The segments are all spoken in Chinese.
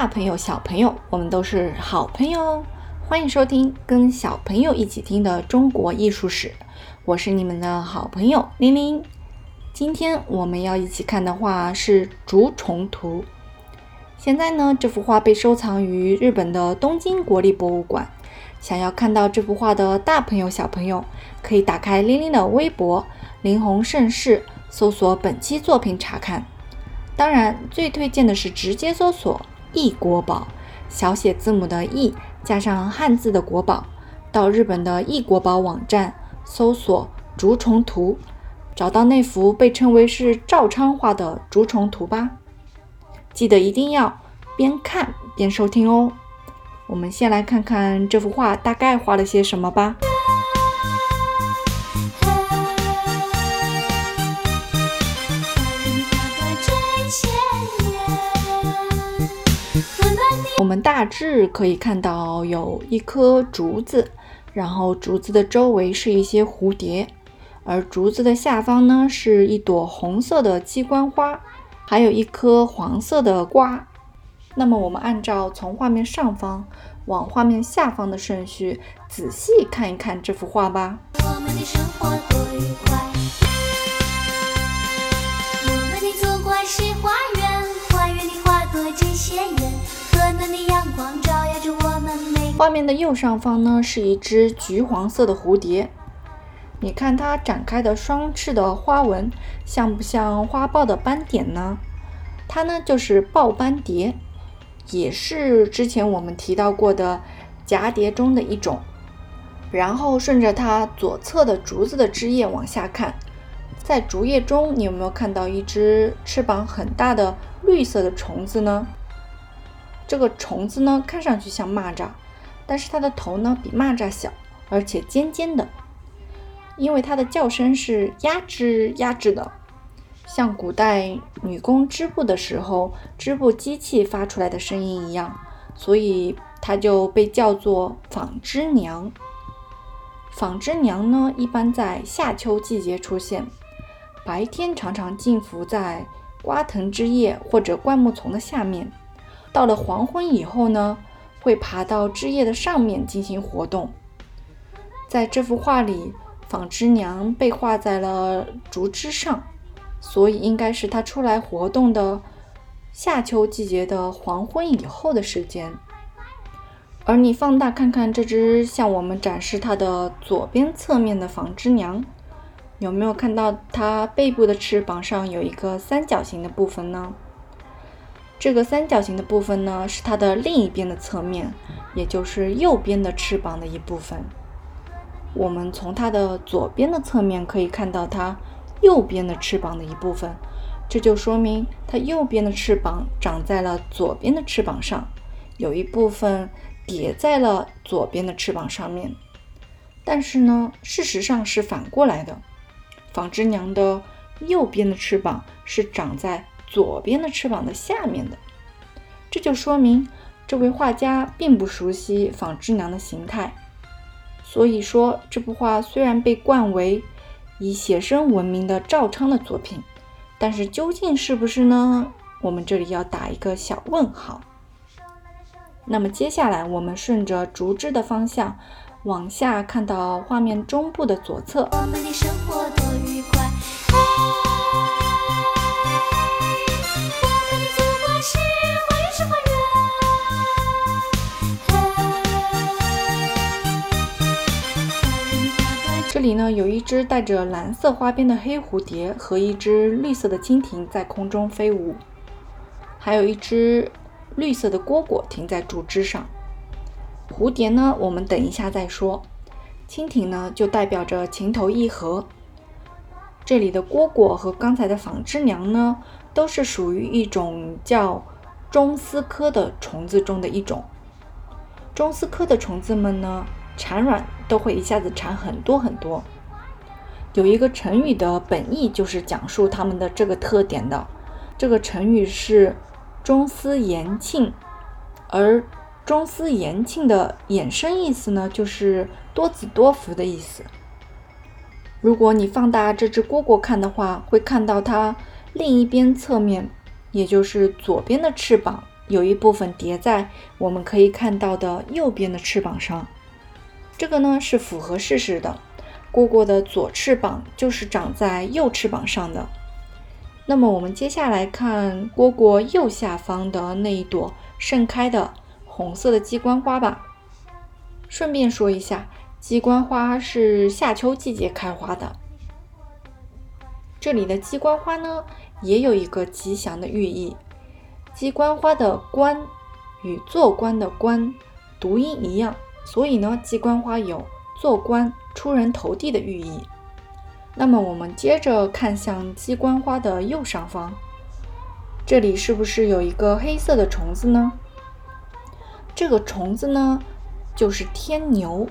大朋友、小朋友，我们都是好朋友。欢迎收听跟小朋友一起听的中国艺术史，我是你们的好朋友玲玲。今天我们要一起看的画是《竹虫图》。现在呢，这幅画被收藏于日本的东京国立博物馆。想要看到这幅画的大朋友、小朋友，可以打开玲玲的微博“林红盛世”，搜索本期作品查看。当然，最推荐的是直接搜索“异国宝”，小写字母的“异”加上汉字的“国宝”，到日本的异国宝网站搜索“竹虫图”，找到那幅被称为是赵昌画的竹虫图吧。记得一定要边看边收听哦。我们先来看看这幅画大概画了些什么吧。大致可以看到有一棵竹子，然后竹子的周围是一些蝴蝶，而竹子的下方呢是一朵红色的鸡冠花，还有一颗黄色的瓜。那么我们按照从画面上方往画面下方的顺序，仔细看一看这幅画吧。我们的生活多愉快。画面的右上方呢，是一只橘黄色的蝴蝶。你看它展开的双翅的花纹，像不像花豹的斑点呢？它呢就是豹斑蝶，也是之前我们提到过的蛱蝶中的一种。然后顺着它左侧的竹子的枝叶往下看，在竹叶中，你有没有看到一只翅膀很大的绿色的虫子呢？这个虫子呢，看上去像蚂蚱。但是它的头呢比蚂蚱小，而且尖尖的，因为它的叫声是压吱压吱的，像古代女工织布的时候织布机器发出来的声音一样，所以它就被叫做纺织娘。纺织娘呢，一般在夏秋季节出现，白天常常静伏在瓜藤枝叶或者灌木丛的下面，到了黄昏以后呢。会爬到枝叶的上面进行活动。在这幅画里，纺织娘被画在了竹枝上，所以应该是她出来活动的夏秋季节的黄昏以后的时间。而你放大看看这只向我们展示它的左边侧面的纺织娘，有没有看到它背部的翅膀上有一个三角形的部分呢？这个三角形的部分呢，是它的另一边的侧面，也就是右边的翅膀的一部分。我们从它的左边的侧面可以看到它右边的翅膀的一部分，这就说明它右边的翅膀长在了左边的翅膀上，有一部分叠在了左边的翅膀上面。但是呢，事实上是反过来的，纺织娘的右边的翅膀是长在。左边的翅膀的下面的，这就说明这位画家并不熟悉纺织娘的形态。所以说，这幅画虽然被冠为以写生闻名的赵昌的作品，但是究竟是不是呢？我们这里要打一个小问号。那么接下来，我们顺着竹枝的方向往下看到画面中部的左侧。我们的生活这里呢，有一只带着蓝色花边的黑蝴蝶和一只绿色的蜻蜓在空中飞舞，还有一只绿色的蝈蝈停在竹枝上。蝴蝶呢，我们等一下再说。蜻蜓呢，就代表着情投意合。这里的蝈蝈和刚才的纺织娘呢，都是属于一种叫中丝科的虫子中的一种。中丝科的虫子们呢？产卵都会一下子产很多很多。有一个成语的本意就是讲述它们的这个特点的。这个成语是“中丝延庆”，而“中丝延庆”的衍生意思呢，就是多子多福的意思。如果你放大这只蝈蝈看的话，会看到它另一边侧面，也就是左边的翅膀有一部分叠在我们可以看到的右边的翅膀上。这个呢是符合事实的。蝈蝈的左翅膀就是长在右翅膀上的。那么我们接下来看蝈蝈右下方的那一朵盛开的红色的鸡冠花吧。顺便说一下，鸡冠花是夏秋季节开花的。这里的鸡冠花呢，也有一个吉祥的寓意。鸡冠花的“冠”与做官的“官”读音一样，所以呢，鸡冠花有做官、出人头地的寓意。那么我们接着看向鸡冠花的右上方，这里是不是有一个黑色的虫子呢？这个虫子呢，就是天牛。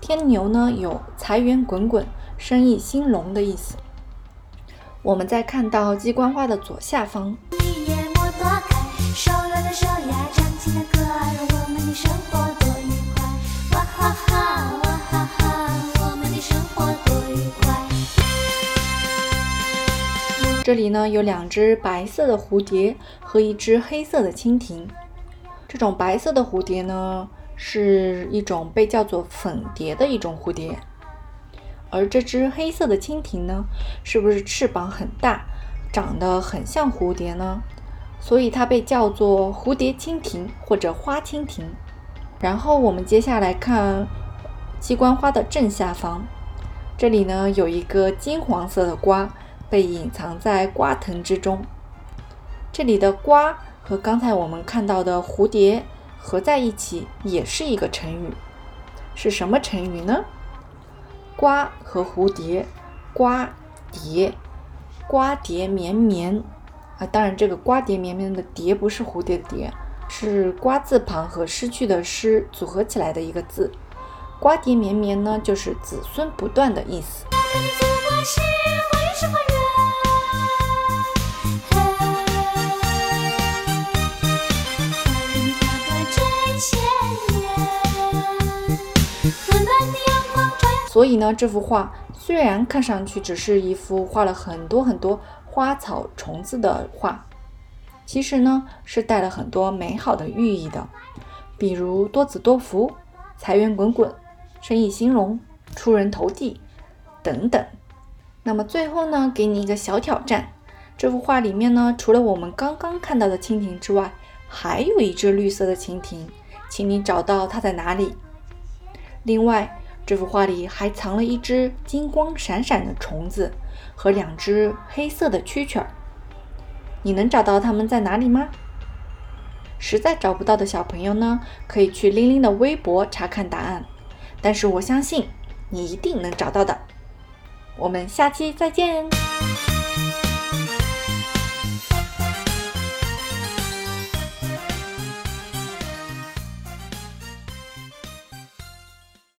天牛呢，有财源滚滚、生意兴隆的意思。我们再看到鸡冠花的左下方。这里呢有两只白色的蝴蝶和一只黑色的蜻蜓。这种白色的蝴蝶呢是一种被叫做粉蝶的一种蝴蝶，而这只黑色的蜻蜓呢，是不是翅膀很大，长得很像蝴蝶呢？所以它被叫做蝴蝶蜻蜓或者花蜻蜓。然后我们接下来看鸡冠花的正下方，这里呢有一个金黄色的瓜。被隐藏在瓜藤之中。这里的“瓜”和刚才我们看到的蝴蝶合在一起，也是一个成语。是什么成语呢？瓜和蝴蝶，瓜蝶，瓜蝶绵绵啊！当然，这个瓜蝶绵绵的“蝶”不是蝴蝶的“蝶”，是瓜字旁和失去的“失”组合起来的一个字。瓜蝶绵绵呢，就是子孙不断的意思。所以呢，这幅画虽然看上去只是一幅画了很多很多花草虫子的画，其实呢是带了很多美好的寓意的，比如多子多福、财源滚滚、生意兴隆、出人头地等等。那么最后呢，给你一个小挑战，这幅画里面呢，除了我们刚刚看到的蜻蜓之外，还有一只绿色的蜻蜓，请你找到它在哪里。另外。这幅画里还藏了一只金光闪闪的虫子和两只黑色的蛐蛐儿，你能找到它们在哪里吗？实在找不到的小朋友呢，可以去玲玲的微博查看答案，但是我相信你一定能找到的。我们下期再见。